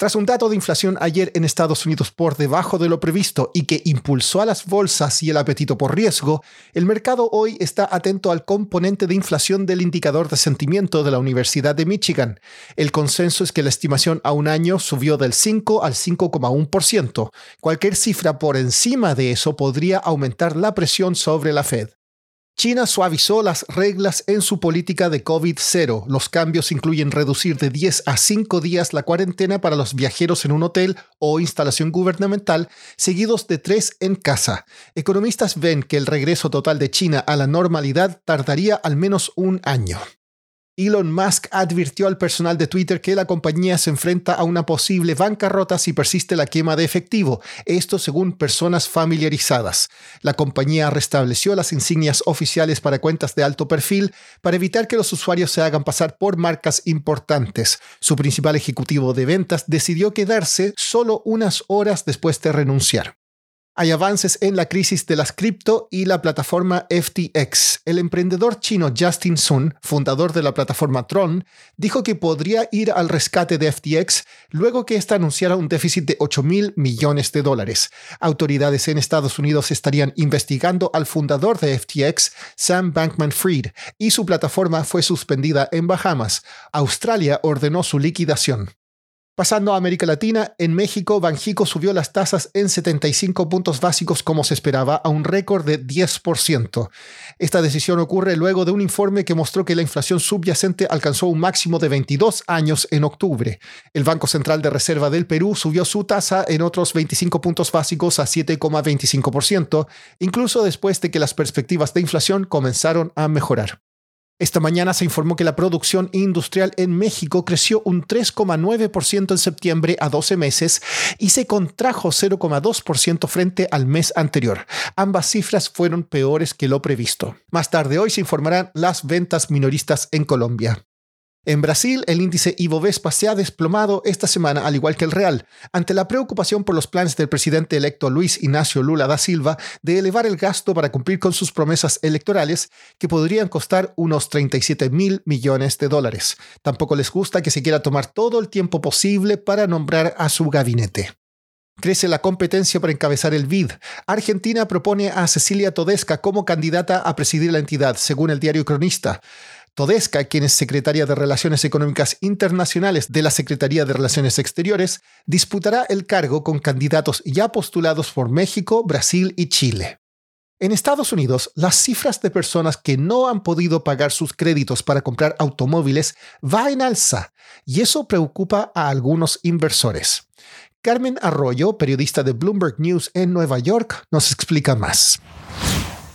Tras un dato de inflación ayer en Estados Unidos por debajo de lo previsto y que impulsó a las bolsas y el apetito por riesgo, el mercado hoy está atento al componente de inflación del indicador de sentimiento de la Universidad de Michigan. El consenso es que la estimación a un año subió del 5 al 5,1%. Cualquier cifra por encima de eso podría aumentar la presión sobre la Fed. China suavizó las reglas en su política de COVID-0. Los cambios incluyen reducir de 10 a 5 días la cuarentena para los viajeros en un hotel o instalación gubernamental, seguidos de 3 en casa. Economistas ven que el regreso total de China a la normalidad tardaría al menos un año. Elon Musk advirtió al personal de Twitter que la compañía se enfrenta a una posible bancarrota si persiste la quema de efectivo, esto según personas familiarizadas. La compañía restableció las insignias oficiales para cuentas de alto perfil para evitar que los usuarios se hagan pasar por marcas importantes. Su principal ejecutivo de ventas decidió quedarse solo unas horas después de renunciar. Hay avances en la crisis de las cripto y la plataforma FTX. El emprendedor chino Justin Sun, fundador de la plataforma Tron, dijo que podría ir al rescate de FTX luego que ésta anunciara un déficit de 8 mil millones de dólares. Autoridades en Estados Unidos estarían investigando al fundador de FTX, Sam Bankman Fried, y su plataforma fue suspendida en Bahamas. Australia ordenó su liquidación. Pasando a América Latina, en México, Banjico subió las tasas en 75 puntos básicos como se esperaba, a un récord de 10%. Esta decisión ocurre luego de un informe que mostró que la inflación subyacente alcanzó un máximo de 22 años en octubre. El Banco Central de Reserva del Perú subió su tasa en otros 25 puntos básicos a 7,25%, incluso después de que las perspectivas de inflación comenzaron a mejorar. Esta mañana se informó que la producción industrial en México creció un 3,9% en septiembre a 12 meses y se contrajo 0,2% frente al mes anterior. Ambas cifras fueron peores que lo previsto. Más tarde hoy se informarán las ventas minoristas en Colombia. En Brasil, el índice Ibovespa se ha desplomado esta semana, al igual que el real, ante la preocupación por los planes del presidente electo Luis Ignacio Lula da Silva de elevar el gasto para cumplir con sus promesas electorales, que podrían costar unos 37 mil millones de dólares. Tampoco les gusta que se quiera tomar todo el tiempo posible para nombrar a su gabinete. Crece la competencia para encabezar el BID. Argentina propone a Cecilia Todesca como candidata a presidir la entidad, según el diario Cronista. Todesca, quien es secretaria de Relaciones Económicas Internacionales de la Secretaría de Relaciones Exteriores, disputará el cargo con candidatos ya postulados por México, Brasil y Chile. En Estados Unidos, las cifras de personas que no han podido pagar sus créditos para comprar automóviles va en alza y eso preocupa a algunos inversores. Carmen Arroyo, periodista de Bloomberg News en Nueva York, nos explica más.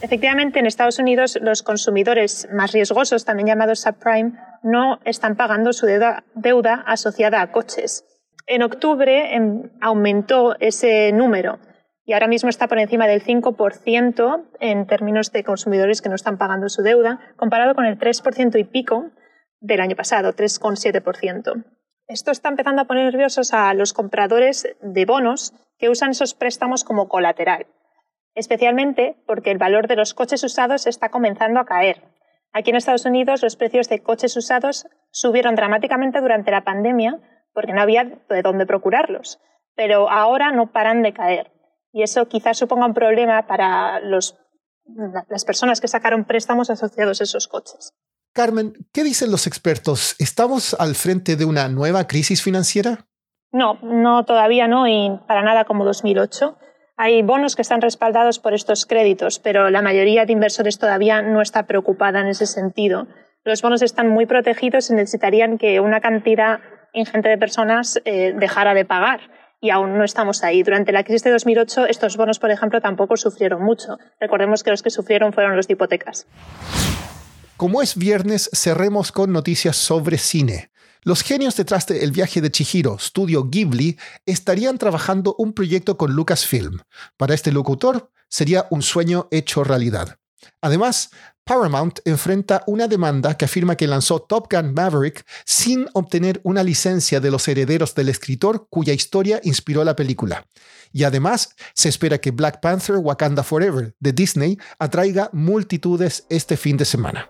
Efectivamente, en Estados Unidos los consumidores más riesgosos, también llamados subprime, no están pagando su deuda, asociada a coches. En octubre em, aumentó ese número y ahora mismo está por encima del 5% en términos de consumidores que no están pagando su deuda, comparado con el 3% y pico del año pasado, 3,7%. Esto está empezando a poner nerviosos a los compradores de bonos que usan esos préstamos como colateral especialmente porque el valor de los coches usados está comenzando a caer. Aquí en Estados Unidos los precios de coches usados subieron dramáticamente durante la pandemia porque no había de dónde procurarlos, pero ahora no paran de caer. Y eso quizás suponga un problema para las personas que sacaron préstamos asociados a esos coches. Carmen, ¿qué dicen los expertos? ¿Estamos al frente de una nueva crisis financiera? No, no, todavía no, y para nada como 2008. Hay bonos que están respaldados por estos créditos, pero la mayoría de inversores todavía no está preocupada en ese sentido. Los bonos están muy protegidos y necesitarían que una cantidad ingente de personas eh, dejara de pagar. Y aún no estamos ahí. Durante la crisis de 2008, estos bonos, por ejemplo, tampoco sufrieron mucho. Recordemos que los que sufrieron fueron los de hipotecas. Como es viernes, cerremos con noticias sobre cine. Los genios detrás de El viaje de Chihiro, Studio Ghibli, estarían trabajando un proyecto con Lucasfilm. Para este locutor, sería un sueño hecho realidad. Además, Paramount enfrenta una demanda que afirma que lanzó Top Gun Maverick sin obtener una licencia de los herederos del escritor cuya historia inspiró la película. Y además, se espera que Black Panther Wakanda Forever de Disney atraiga multitudes este fin de semana.